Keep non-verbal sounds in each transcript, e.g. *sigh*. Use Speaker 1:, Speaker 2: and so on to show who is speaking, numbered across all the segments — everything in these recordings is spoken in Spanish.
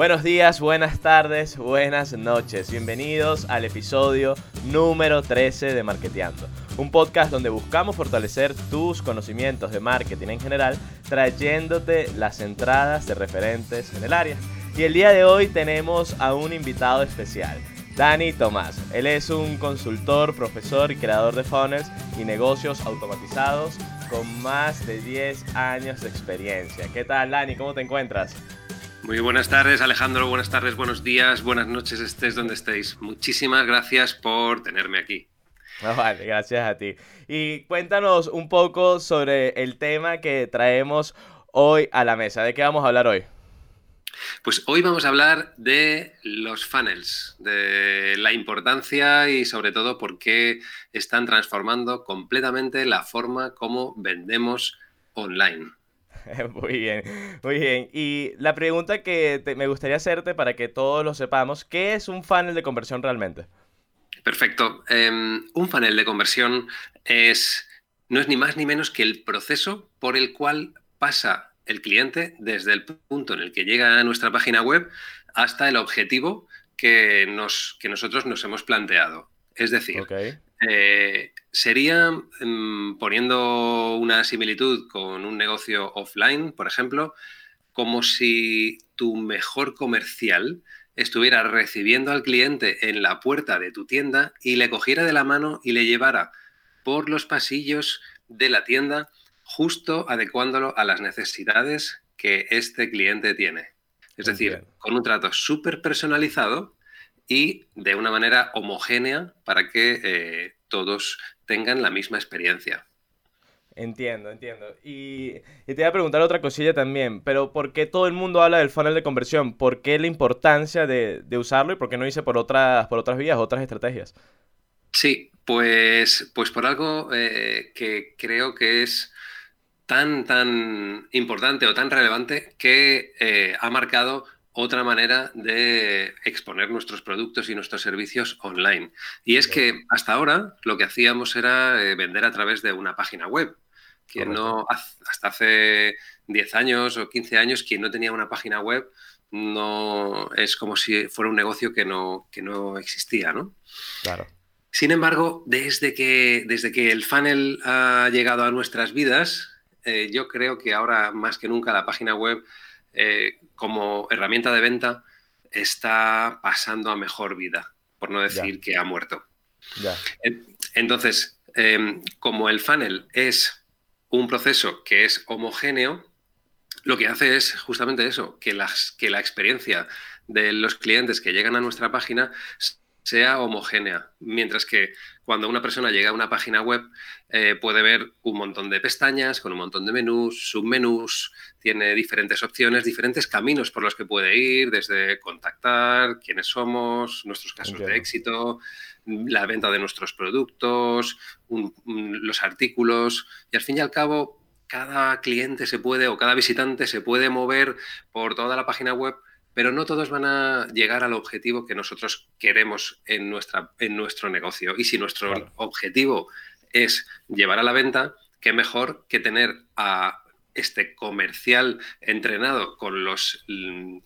Speaker 1: Buenos días, buenas tardes, buenas noches. Bienvenidos al episodio número 13 de Marketeando, un podcast donde buscamos fortalecer tus conocimientos de marketing en general, trayéndote las entradas de referentes en el área. Y el día de hoy tenemos a un invitado especial. Dani Tomás. Él es un consultor, profesor y creador de funnels y negocios automatizados con más de 10 años de experiencia. ¿Qué tal, Dani? ¿Cómo te encuentras?
Speaker 2: Muy buenas tardes, Alejandro. Buenas tardes, buenos días, buenas noches, estés donde estéis. Muchísimas gracias por tenerme aquí.
Speaker 1: Ah, vale, gracias a ti. Y cuéntanos un poco sobre el tema que traemos hoy a la mesa. ¿De qué vamos a hablar hoy?
Speaker 2: Pues hoy vamos a hablar de los funnels, de la importancia y sobre todo por qué están transformando completamente la forma como vendemos online. *laughs*
Speaker 1: Muy bien, muy bien. Y la pregunta que me gustaría hacerte para que todos lo sepamos, ¿qué es un funnel de conversión realmente?
Speaker 2: Perfecto. Em, un funnel de conversión es, no es ni más ni menos que el proceso por el cual pasa el cliente desde el punto en el que llega a nuestra página web hasta el objetivo que, nos, que nosotros nos hemos planteado. Es decir, eh, sería, mm, poniendo una similitud con un negocio offline, por ejemplo, como si tu mejor comercial estuviera recibiendo al cliente en la puerta de tu tienda y le cogiera de la mano y le llevara por los pasillos de la tienda, justo adecuándolo a las necesidades que este cliente tiene. Es decir, con un trato súper personalizado y de una manera homogénea para que eh, todos tengan la misma experiencia.
Speaker 1: Entiendo, entiendo. Y, te voy a preguntar otra cosilla también, pero ¿por qué todo el mundo habla del funnel de conversión? ¿Por qué la importancia de, usarlo y por qué no hice por otras, por otras vías, otras estrategias?
Speaker 2: Sí, pues, pues por algo eh, que creo que es tan, tan importante o tan relevante que eh, ha marcado otra manera de exponer nuestros productos y nuestros servicios online. Y es que hasta ahora lo que hacíamos era eh, vender a través de una página web. Quien no, hasta hace 10 años o 15 años, quien no tenía una página web no es como si fuera un negocio que no, que no existía, ¿no?
Speaker 1: Claro.
Speaker 2: Sin embargo, desde que, desde que el funnel ha llegado a nuestras vidas, eh, yo creo que ahora más que nunca la página web eh, como herramienta de venta está pasando a mejor vida, por no decir que ha muerto. Entonces, em, como el funnel es un proceso que es homogéneo, lo que hace es justamente eso, que, las, que la experiencia de los clientes que llegan a nuestra página sea homogénea, mientras que cuando una persona llega a una página web eh, puede ver un montón de pestañas con un montón de menús, submenús, tiene diferentes opciones, diferentes caminos por los que puede ir, desde contactar, quiénes somos, nuestros casos de éxito, la venta de nuestros productos, los artículos. Y al fin y al cabo cada cliente se puede o cada visitante se puede mover por toda la página web pero no todos van a llegar al objetivo que nosotros queremos en, nuestra, en nuestro negocio. Y si nuestro objetivo es llevar a la venta, qué mejor que tener a este comercial entrenado con los,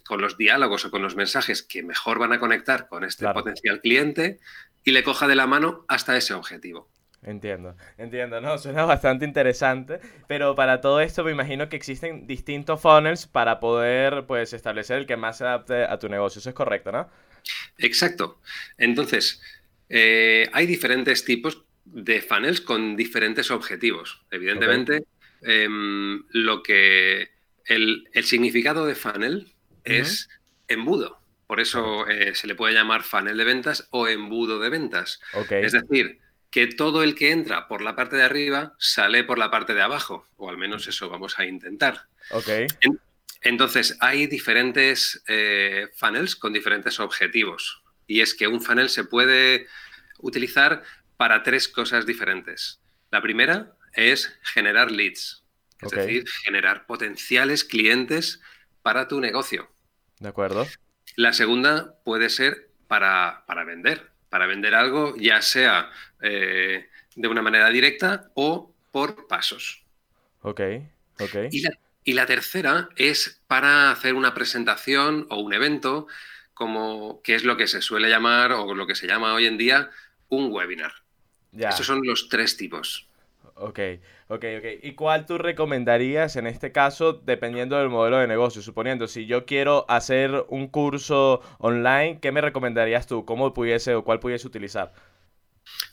Speaker 2: con los diálogos o con los mensajes que mejor van a conectar con este potencial cliente y le coja de la mano hasta ese objetivo.
Speaker 1: Entiendo, entiendo, no, *laughs* suena bastante interesante, pero para todo esto me imagino que existen distintos funnels para poder pues establecer el que más se adapte a tu negocio, eso es correcto, ¿no?
Speaker 2: Exacto. Entonces, eh, hay diferentes tipos de funnels con diferentes objetivos. Evidentemente, em, lo que el, significado de funnel es embudo. Por eso eh, se le puede llamar funnel de ventas o embudo de ventas. Es decir, que todo el que entra por la parte de arriba sale por la parte de abajo, o al menos eso vamos a intentar.
Speaker 1: Ok.
Speaker 2: entonces, hay diferentes eh, funnels con diferentes objetivos. Y es que un funnel se puede utilizar para tres cosas diferentes. La primera es generar leads, es decir, generar potenciales clientes para tu negocio.
Speaker 1: De acuerdo.
Speaker 2: La segunda puede ser para, para vender, para vender algo, ya sea de una manera directa o por pasos.
Speaker 1: Ok, ok.
Speaker 2: Y Y la tercera es para hacer una presentación o un evento, como que es lo que se suele llamar o lo que se llama hoy en día un webinar. Estos son los tres tipos.
Speaker 1: Ok, ok, ok. ¿Y cuál tú recomendarías en este caso, dependiendo del modelo de negocio? Suponiendo, si yo quiero hacer un curso online, ¿qué me recomendarías tú? ¿Cómo pudiese o cuál pudiese utilizar?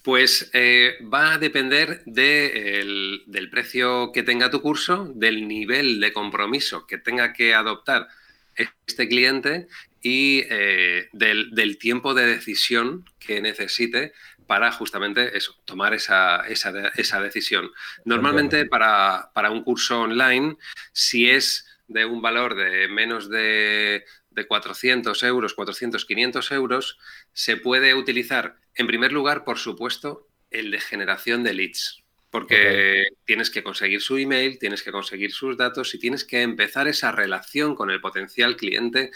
Speaker 2: Pues eh, va a depender del precio que tenga tu curso, del nivel de compromiso que tenga que adoptar este cliente y eh, del, tiempo de decisión que necesite para justamente eso, tomar esa, decisión. Normalmente para, un curso online, si es de un valor de menos de, de 400 euros, 400, 500 euros, se puede utilizar, en primer lugar, por supuesto, el de generación de leads. Porque tienes que conseguir su email, tienes que conseguir sus datos y tienes que empezar esa relación con el potencial cliente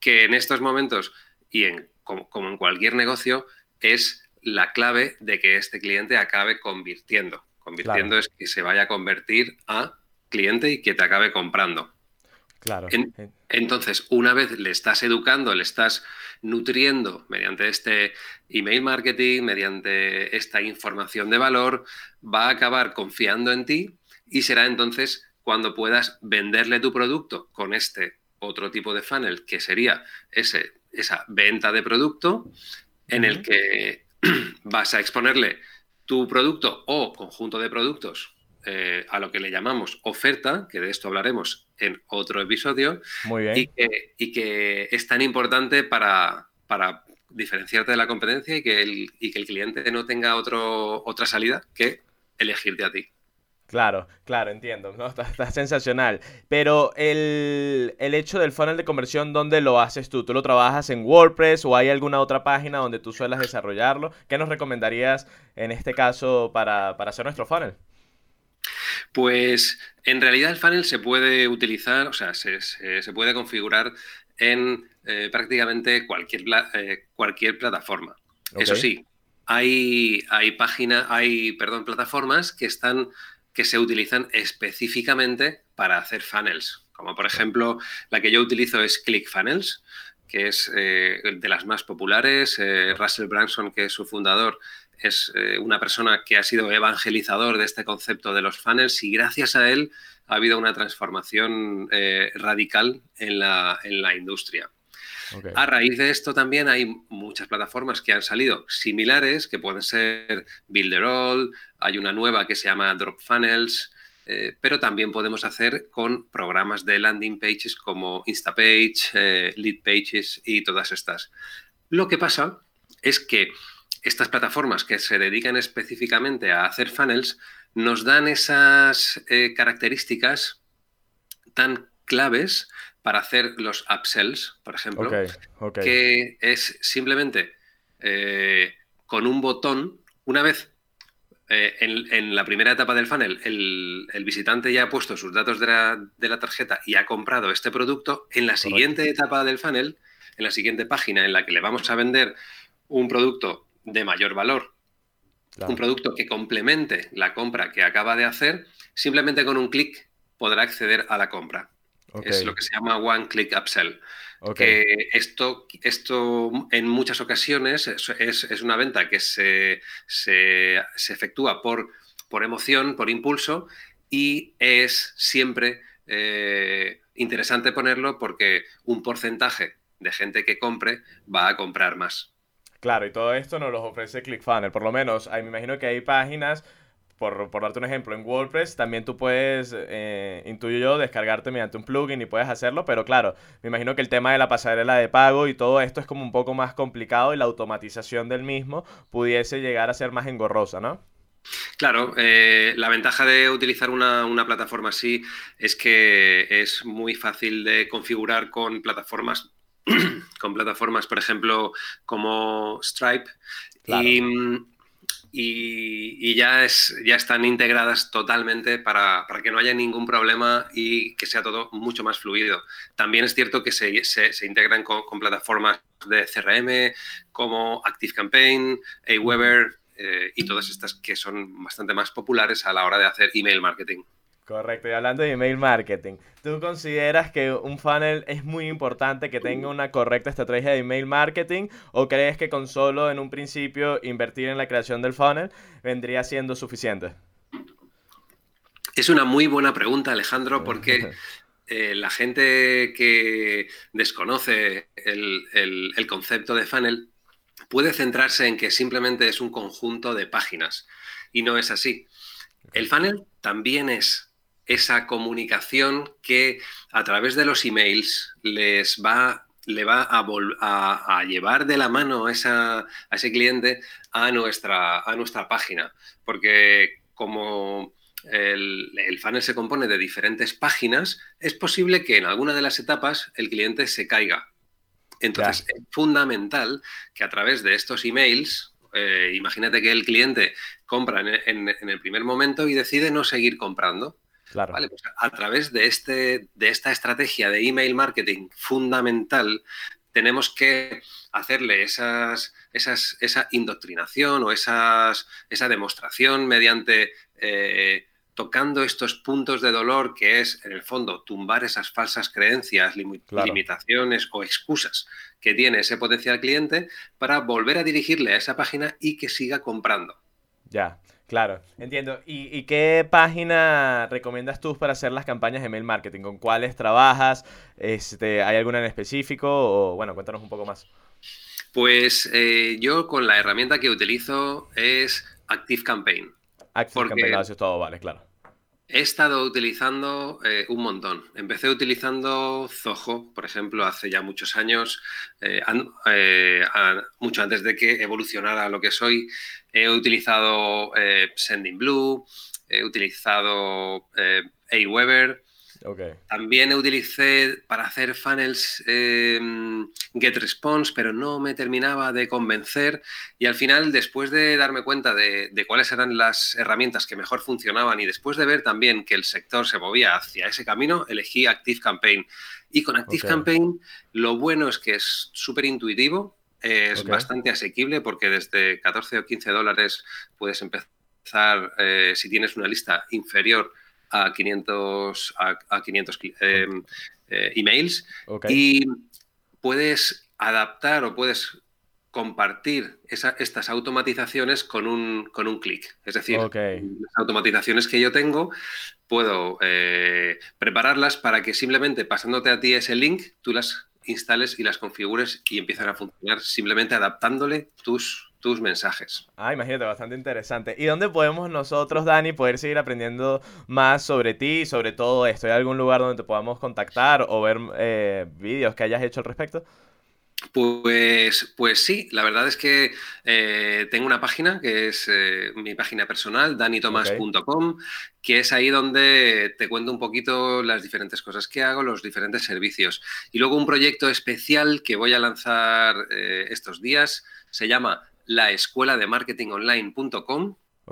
Speaker 2: que en estos momentos y en, como, en cualquier negocio es la clave de que este cliente acabe convirtiendo. Convirtiendo es que se vaya a convertir a cliente y que te acabe comprando.
Speaker 1: Claro.
Speaker 2: entonces, una vez le estás educando, le estás nutriendo mediante este email marketing, mediante esta información de valor, va a acabar confiando en ti y será entonces cuando puedas venderle tu producto con este otro tipo de funnel, que sería ese, esa venta de producto, en el que *clears throat* vas a exponerle tu producto o conjunto de productos eh, a lo que le llamamos oferta, que de esto hablaremos en otro episodio,
Speaker 1: Muy bien.
Speaker 2: Y, que, es tan importante para, para diferenciarte de la competencia y que el, y que el cliente no tenga otro, otra salida que elegirte a ti.
Speaker 1: Claro, claro, entiendo, ¿no? *laughs* Está, sensacional. Pero el, hecho del funnel de conversión, ¿dónde lo haces tú? ¿Tú lo trabajas en WordPress o hay alguna otra página donde tú suelas desarrollarlo? ¿Qué nos recomendarías en este caso para, hacer nuestro funnel?
Speaker 2: Pues en realidad el funnel se puede utilizar, o sea, se, puede configurar en eh, prácticamente cualquier, eh, cualquier plataforma. Eso sí, hay, hay páginas, hay, perdón, plataformas que están que se utilizan específicamente para hacer funnels. Como por ejemplo, la que yo utilizo es ClickFunnels, que es eh, de las más populares. Eh, Russell Branson, que es su fundador, es eh, una persona que ha sido evangelizador de este concepto de los funnels y gracias a él ha habido una transformación radical en la, en la industria. A raíz de esto también hay muchas plataformas que han salido similares, que pueden ser Builderall, hay una nueva que se llama Drop Funnels, eh, pero también podemos hacer con programas de landing pages como Instapage, eh, Lead Pages y todas estas. Lo que pasa es que estas plataformas que se dedican específicamente a hacer funnels nos dan esas eh, características tan claves para hacer los upsells, por ejemplo, que es simplemente eh, con un botón, una vez eh, en, la primera etapa del funnel el, visitante ya ha puesto sus datos de la, tarjeta y ha comprado este producto, en la siguiente etapa del funnel, en la siguiente página en la que le vamos a vender un producto de mayor valor, un producto que complemente la compra que acaba de hacer, simplemente con un clic podrá acceder a la compra. Es lo que se llama One Click Upsell. Que esto, esto en muchas ocasiones es, una venta que se, efectúa por, por, emoción, por impulso, y es siempre eh, interesante ponerlo porque un porcentaje de gente que compre va a comprar más.
Speaker 1: Claro, y todo esto nos lo ofrece ClickFunnels. Por lo menos, me imagino que hay páginas por, darte un ejemplo, en WordPress también tú puedes, eh, intuyo yo, descargarte mediante un plugin y puedes hacerlo, pero claro, me imagino que el tema de la pasarela de pago y todo esto es como un poco más complicado y la automatización del mismo pudiese llegar a ser más engorrosa, ¿no?
Speaker 2: Claro, eh, la ventaja de utilizar una, plataforma así es que es muy fácil de configurar con plataformas, *clears throat* con plataformas, por ejemplo, como Stripe. Y y, ya, es, ya están integradas totalmente para, que no haya ningún problema y que sea todo mucho más fluido. También es cierto que se, se, integran con, plataformas de CRM como ActiveCampaign, Aweber eh, y todas estas que son bastante más populares a la hora de hacer email marketing.
Speaker 1: Correcto, y hablando de email marketing, ¿tú consideras que un funnel es muy importante que tenga una correcta estrategia de email marketing o crees que con solo en un principio invertir en la creación del funnel vendría siendo suficiente?
Speaker 2: Es una muy buena pregunta, Alejandro, *laughs* porque eh, la gente que desconoce el concepto de funnel puede centrarse en que simplemente es un conjunto de páginas y no es así. El funnel también es esa comunicación que a través de los emails les va, le va a, a, llevar de la mano a, ese cliente a nuestra, a nuestra página. Porque como el, el, funnel se compone de diferentes páginas, es posible que en alguna de las etapas el cliente se caiga. Entonces, es fundamental que a través de estos emails, eh, imagínate que el cliente compra en, el primer momento y decide no seguir comprando. Vale, pues a través de, este, de esta estrategia de email marketing fundamental, tenemos que hacerle esas, esas, esa indoctrinación o esas, esa demostración mediante eh, tocando estos puntos de dolor que es, en el fondo, tumbar esas falsas creencias, limitaciones o excusas que tiene ese potencial cliente para volver a dirigirle a esa página y que siga comprando.
Speaker 1: Ya. Claro, entiendo. ¿Y, qué página recomiendas tú para hacer las campañas de mail marketing? ¿Con cuáles trabajas? Este, ¿Hay alguna en específico? O bueno, cuéntanos un poco más.
Speaker 2: Pues eh, yo con la herramienta que utilizo es Active Campaign.
Speaker 1: Active Campaign, eso todo vale, claro.
Speaker 2: He estado utilizando eh, un montón. Empecé utilizando Zoho, por ejemplo, hace ya muchos años, eh, mucho antes de que evolucionara lo que soy. He utilizado eh, Sending Blue, he utilizado eh, Aweber. También utilicé para hacer funnels eh, GetResponse, pero no me terminaba de convencer. Y al final, después de darme cuenta de, cuáles eran las herramientas que mejor funcionaban y después de ver también que el sector se movía hacia ese camino, elegí Active Campaign. Y con Active Campaign, lo bueno es que es súper intuitivo, es bastante asequible porque desde 14 o 15 dólares puedes empezar, eh, si tienes una lista inferior a 500, a, 500 em, eh, emails. Y puedes adaptar o puedes compartir estas automatizaciones con un, con un clic. Es decir, las automatizaciones que yo tengo puedo eh, prepararlas para que simplemente pasándote a ti ese link, tú las instales y las configures y empiezan a funcionar simplemente adaptándole tus, tus mensajes.
Speaker 1: Ah, imagínate, bastante interesante. ¿Y dónde podemos nosotros, Dani, poder seguir aprendiendo más sobre ti y sobre todo esto? ¿Hay algún lugar donde te podamos contactar o ver eh, vídeos que hayas hecho al respecto?
Speaker 2: Pues, pues sí, la verdad es que eh, tengo una página que es eh, mi página personal, danitomas.com, que es ahí donde te cuento un poquito las diferentes cosas que hago, los diferentes servicios. Y luego un proyecto especial que voy a lanzar eh, estos días se llama la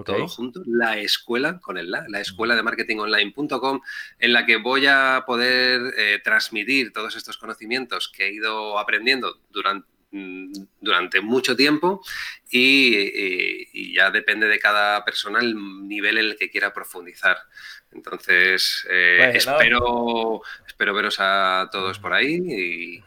Speaker 2: todo junto, la escuela, con el la, la escuela de marketingonline.com, en la que voy a poder eh, transmitir todos estos conocimientos que he ido aprendiendo durante mm, durante mucho tiempo y, ya depende de cada persona el nivel en el que quiera profundizar. Entonces, eh, espero, espero veros a todos por ahí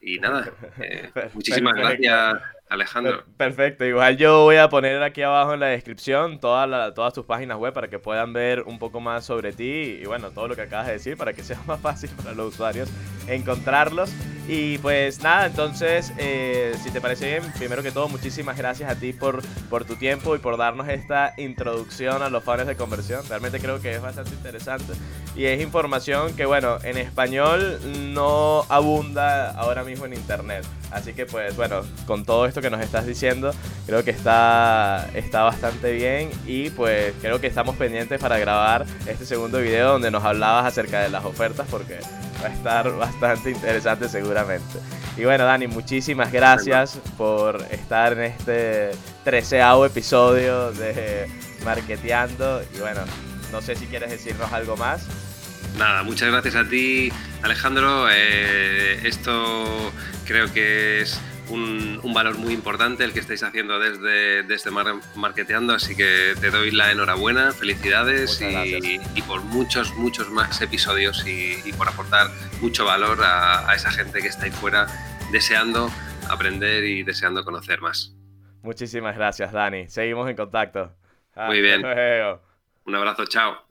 Speaker 2: y, nada, *laughs* eh, muchísimas gracias Alejandro.
Speaker 1: Perfecto, igual yo voy a poner aquí abajo en la descripción todas tus páginas web para que puedan ver un poco más sobre ti y bueno, todo lo que acabas de decir para que sea *laughs* más fácil para los usuarios encontrarlos. Y pues nada, entonces, eh, si te parece bien, primero que todo, muchísimas gracias a ti por, por tu tiempo y por darnos esta introducción a los fans de conversión. Realmente creo que es bastante interesante. Y es información que, bueno, en español no abunda ahora mismo en internet. Así que, pues, bueno, con todo esto que nos estás diciendo, creo que está, está bastante bien. Y pues creo que estamos pendientes para grabar este segundo video donde nos hablabas acerca de las ofertas porque va a estar bastante interesante seguramente. Y bueno, Dani, muchísimas gracias por estar en este treceavo episodio de Marketeando. Y bueno, no sé si quieres decirnos algo más.
Speaker 2: Nada, muchas gracias a ti, Alejandro. Eh, esto creo que es un, valor muy importante el que estáis haciendo desde, desde Marketeando, así que te doy la enhorabuena, felicidades y, por muchos, muchos más episodios y, por aportar mucho valor a, esa gente que está ahí fuera deseando aprender y deseando conocer más.
Speaker 1: Muchísimas gracias, Dani. Seguimos en contacto.
Speaker 2: Muy bien. Un abrazo, chao.